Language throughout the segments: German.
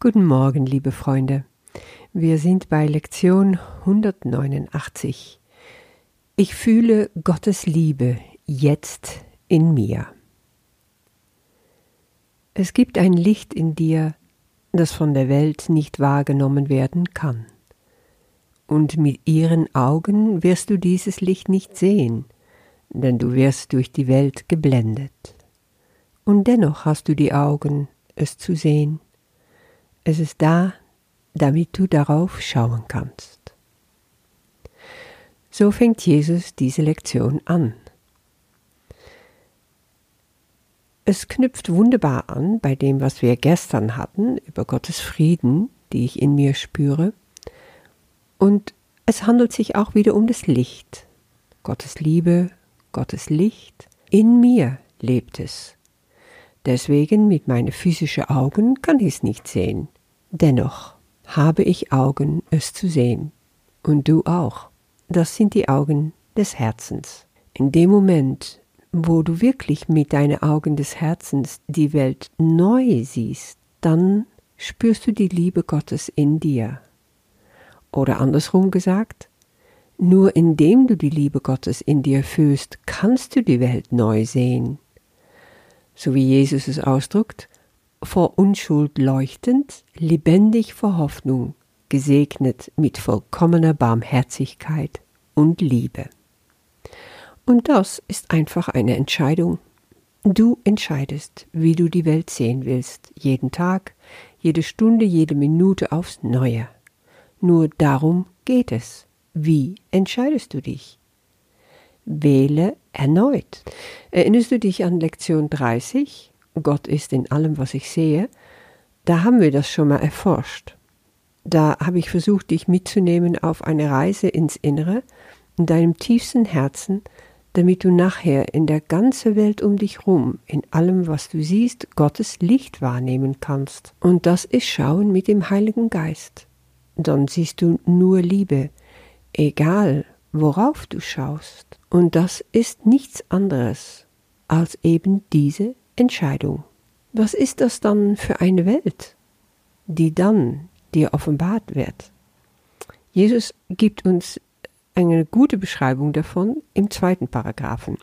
Guten Morgen, liebe Freunde. Wir sind bei Lektion 189. Ich fühle Gottes Liebe jetzt in mir. Es gibt ein Licht in dir, das von der Welt nicht wahrgenommen werden kann. Und mit ihren Augen wirst du dieses Licht nicht sehen, denn du wirst durch die Welt geblendet. Und dennoch hast du die Augen, es zu sehen es ist da, damit du darauf schauen kannst. So fängt Jesus diese Lektion an. Es knüpft wunderbar an bei dem, was wir gestern hatten, über Gottes Frieden, die ich in mir spüre. Und es handelt sich auch wieder um das Licht. Gottes Liebe, Gottes Licht, in mir lebt es. Deswegen mit meinen physischen Augen kann ich es nicht sehen. Dennoch habe ich Augen, es zu sehen. Und du auch. Das sind die Augen des Herzens. In dem Moment, wo du wirklich mit deinen Augen des Herzens die Welt neu siehst, dann spürst du die Liebe Gottes in dir. Oder andersrum gesagt, nur indem du die Liebe Gottes in dir fühlst, kannst du die Welt neu sehen. So wie Jesus es ausdrückt, vor Unschuld leuchtend, lebendig vor Hoffnung, gesegnet mit vollkommener Barmherzigkeit und Liebe. Und das ist einfach eine Entscheidung. Du entscheidest, wie du die Welt sehen willst, jeden Tag, jede Stunde, jede Minute aufs Neue. Nur darum geht es. Wie entscheidest du dich? Wähle erneut. Erinnerst du dich an Lektion 30? Gott ist in allem, was ich sehe, da haben wir das schon mal erforscht. Da habe ich versucht, dich mitzunehmen auf eine Reise ins Innere, in deinem tiefsten Herzen, damit du nachher in der ganzen Welt um dich rum, in allem, was du siehst, Gottes Licht wahrnehmen kannst. Und das ist Schauen mit dem Heiligen Geist. Dann siehst du nur Liebe, egal worauf du schaust. Und das ist nichts anderes als eben diese Entscheidung. Was ist das dann für eine Welt, die dann dir offenbart wird? Jesus gibt uns eine gute Beschreibung davon im zweiten Paragraphen.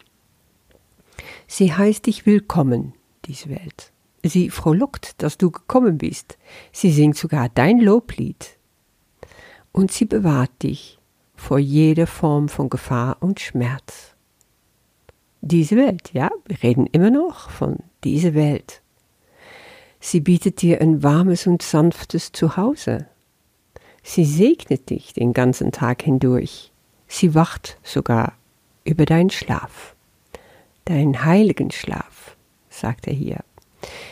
Sie heißt dich willkommen, diese Welt. Sie frohlockt, dass du gekommen bist. Sie singt sogar dein Loblied. Und sie bewahrt dich vor jeder Form von Gefahr und Schmerz diese Welt, ja, wir reden immer noch von dieser Welt. Sie bietet dir ein warmes und sanftes Zuhause. Sie segnet dich den ganzen Tag hindurch. Sie wacht sogar über deinen Schlaf, deinen heiligen Schlaf, sagt er hier.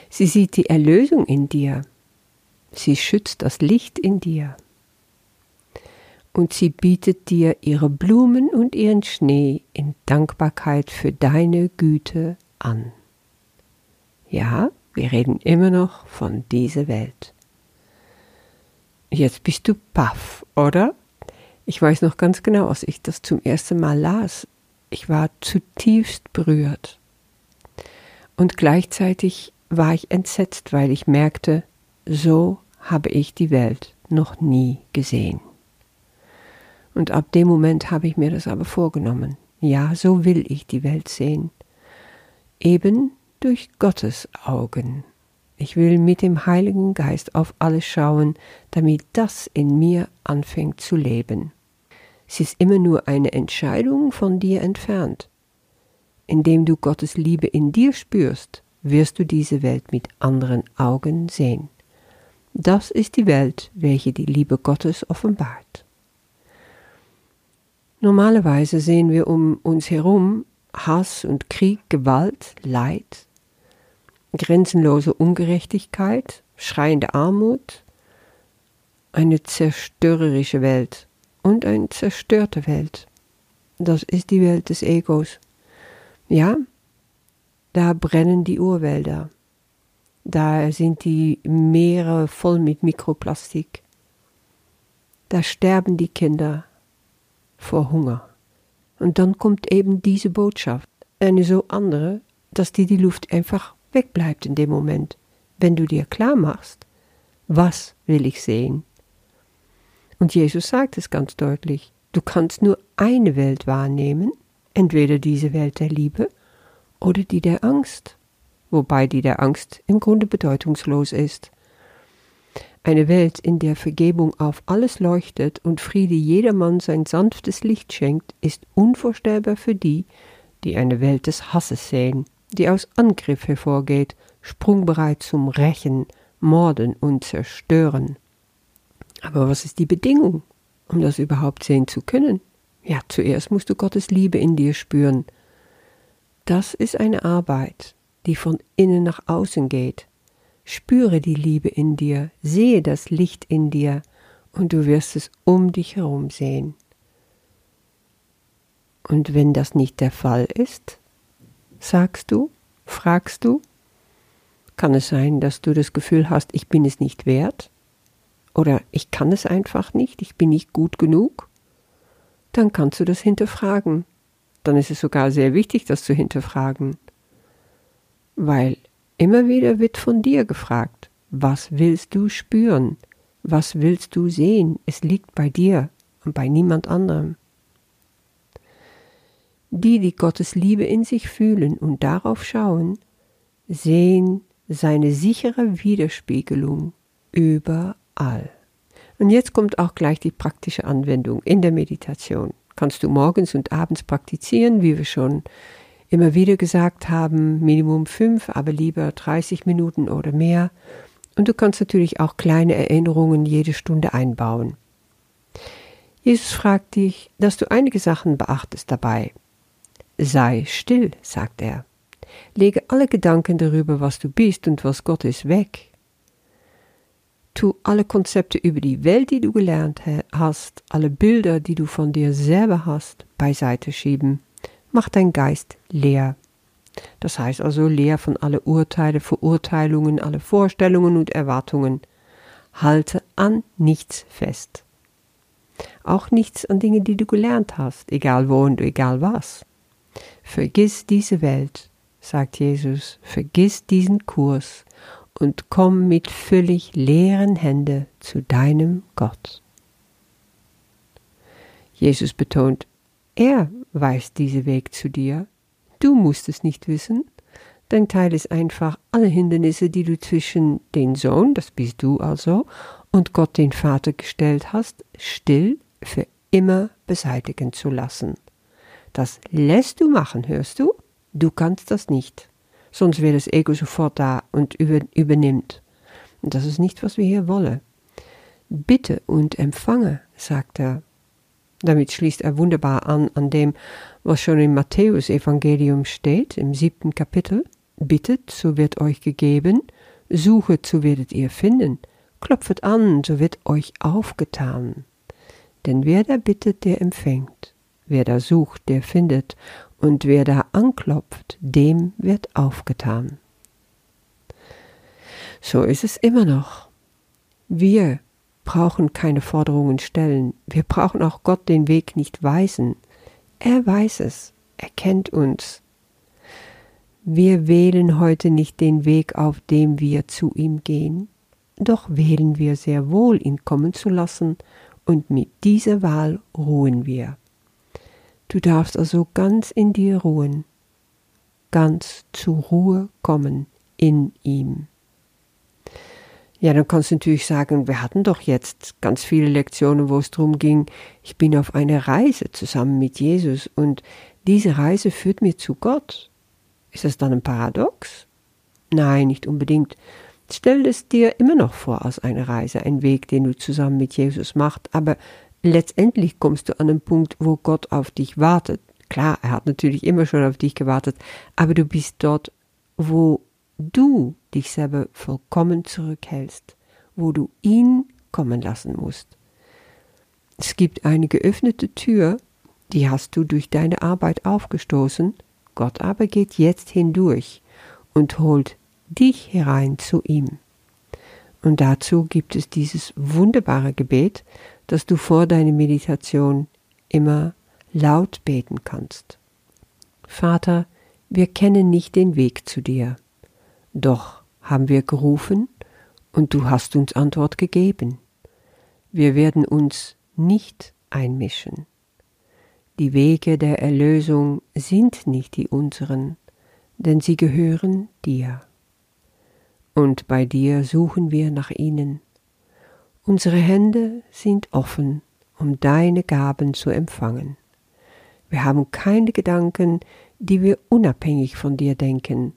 Sie sieht die Erlösung in dir. Sie schützt das Licht in dir und sie bietet dir ihre Blumen und ihren Schnee in Dankbarkeit für deine Güte an. Ja, wir reden immer noch von dieser Welt. Jetzt bist du paff, oder? Ich weiß noch ganz genau, als ich das zum ersten Mal las. Ich war zutiefst berührt. Und gleichzeitig war ich entsetzt, weil ich merkte, so habe ich die Welt noch nie gesehen. Und ab dem Moment habe ich mir das aber vorgenommen. Ja, so will ich die Welt sehen. Eben durch Gottes Augen. Ich will mit dem Heiligen Geist auf alles schauen, damit das in mir anfängt zu leben. Es ist immer nur eine Entscheidung von dir entfernt. Indem du Gottes Liebe in dir spürst, wirst du diese Welt mit anderen Augen sehen. Das ist die Welt, welche die Liebe Gottes offenbart. Normalerweise sehen wir um uns herum Hass und Krieg, Gewalt, Leid, grenzenlose Ungerechtigkeit, schreiende Armut, eine zerstörerische Welt und eine zerstörte Welt. Das ist die Welt des Egos. Ja, da brennen die Urwälder. Da sind die Meere voll mit Mikroplastik. Da sterben die Kinder vor Hunger. Und dann kommt eben diese Botschaft, eine so andere, dass dir die Luft einfach wegbleibt in dem Moment, wenn du dir klar machst, Was will ich sehen? Und Jesus sagt es ganz deutlich. Du kannst nur eine Welt wahrnehmen, entweder diese Welt der Liebe oder die der Angst, wobei die der Angst im Grunde bedeutungslos ist. Eine Welt, in der Vergebung auf alles leuchtet und Friede jedermann sein sanftes Licht schenkt, ist unvorstellbar für die, die eine Welt des Hasses sehen, die aus Angriff hervorgeht, sprungbereit zum Rächen, Morden und Zerstören. Aber was ist die Bedingung, um das überhaupt sehen zu können? Ja, zuerst musst du Gottes Liebe in dir spüren. Das ist eine Arbeit, die von innen nach außen geht. Spüre die Liebe in dir, sehe das Licht in dir, und du wirst es um dich herum sehen. Und wenn das nicht der Fall ist, sagst du, fragst du, kann es sein, dass du das Gefühl hast, ich bin es nicht wert? Oder ich kann es einfach nicht, ich bin nicht gut genug? Dann kannst du das hinterfragen. Dann ist es sogar sehr wichtig, das zu hinterfragen. Weil Immer wieder wird von dir gefragt, was willst du spüren? Was willst du sehen? Es liegt bei dir und bei niemand anderem. Die, die Gottes Liebe in sich fühlen und darauf schauen, sehen seine sichere Widerspiegelung überall. Und jetzt kommt auch gleich die praktische Anwendung in der Meditation. Kannst du morgens und abends praktizieren, wie wir schon immer wieder gesagt haben, Minimum fünf, aber lieber 30 Minuten oder mehr. Und du kannst natürlich auch kleine Erinnerungen jede Stunde einbauen. Jesus fragt dich, dass du einige Sachen beachtest dabei. Sei still, sagt er. Lege alle Gedanken darüber, was du bist und was Gott ist, weg. Tu alle Konzepte über die Welt, die du gelernt hast, alle Bilder, die du von dir selber hast, beiseite schieben macht dein Geist leer. Das heißt also leer von alle Urteile, Verurteilungen, alle Vorstellungen und Erwartungen. Halte an nichts fest. Auch nichts an Dingen, die du gelernt hast, egal wo und egal was. Vergiss diese Welt, sagt Jesus, vergiss diesen Kurs und komm mit völlig leeren Händen zu deinem Gott. Jesus betont, er weiß diesen Weg zu dir. Du musst es nicht wissen. Dein Teil ist einfach, alle Hindernisse, die du zwischen den Sohn, das bist du also, und Gott den Vater gestellt hast, still für immer beseitigen zu lassen. Das lässt du machen, hörst du? Du kannst das nicht. Sonst wäre das Ego sofort da und über, übernimmt. Und das ist nicht, was wir hier wollen. Bitte und empfange, sagt er. Damit schließt er wunderbar an an dem, was schon im Matthäus-Evangelium steht, im siebten Kapitel. Bittet, so wird euch gegeben, suchet, so werdet ihr finden, klopfet an, so wird euch aufgetan. Denn wer da bittet, der empfängt, wer da sucht, der findet, und wer da anklopft, dem wird aufgetan. So ist es immer noch. Wir brauchen keine Forderungen stellen. Wir brauchen auch Gott den Weg nicht weisen. Er weiß es. Er kennt uns. Wir wählen heute nicht den Weg, auf dem wir zu ihm gehen, doch wählen wir sehr wohl, ihn kommen zu lassen, und mit dieser Wahl ruhen wir. Du darfst also ganz in dir ruhen, ganz zur Ruhe kommen in ihm. Ja, dann kannst du natürlich sagen, wir hatten doch jetzt ganz viele Lektionen, wo es darum ging, ich bin auf einer Reise zusammen mit Jesus und diese Reise führt mir zu Gott. Ist das dann ein Paradox? Nein, nicht unbedingt. Stell es dir immer noch vor als eine Reise, ein Weg, den du zusammen mit Jesus machst, aber letztendlich kommst du an einen Punkt, wo Gott auf dich wartet. Klar, er hat natürlich immer schon auf dich gewartet, aber du bist dort, wo du dich selber vollkommen zurückhältst, wo du ihn kommen lassen musst. Es gibt eine geöffnete Tür, die hast du durch deine Arbeit aufgestoßen, Gott aber geht jetzt hindurch und holt dich herein zu ihm. Und dazu gibt es dieses wunderbare Gebet, das du vor deiner Meditation immer laut beten kannst. Vater, wir kennen nicht den Weg zu dir. Doch haben wir gerufen Und du hast uns Antwort gegeben. Wir werden uns nicht einmischen. Die Wege der Erlösung sind nicht die unseren, denn sie gehören dir. Und bei dir suchen wir nach ihnen. Unsere Hände sind offen, um deine Gaben zu empfangen. Wir haben keine Gedanken, die wir unabhängig von dir denken,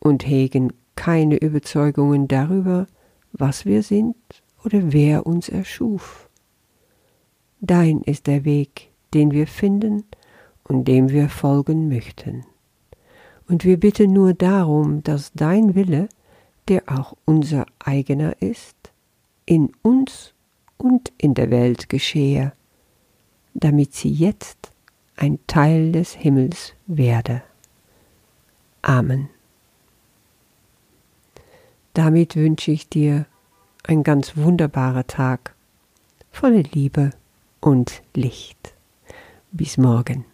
und hegen keine Überzeugungen darüber, was wir sind oder wer uns erschuf. Dein ist der Weg, den wir finden und dem wir folgen möchten. Und wir bitten nur darum, dass dein Wille, der auch unser eigener ist, in uns und in der Welt geschehe, damit sie jetzt ein Teil des Himmels werde. Amen. Damit wünsche ich dir ein ganz wunderbarer Tag voller Liebe und Licht. Bis morgen.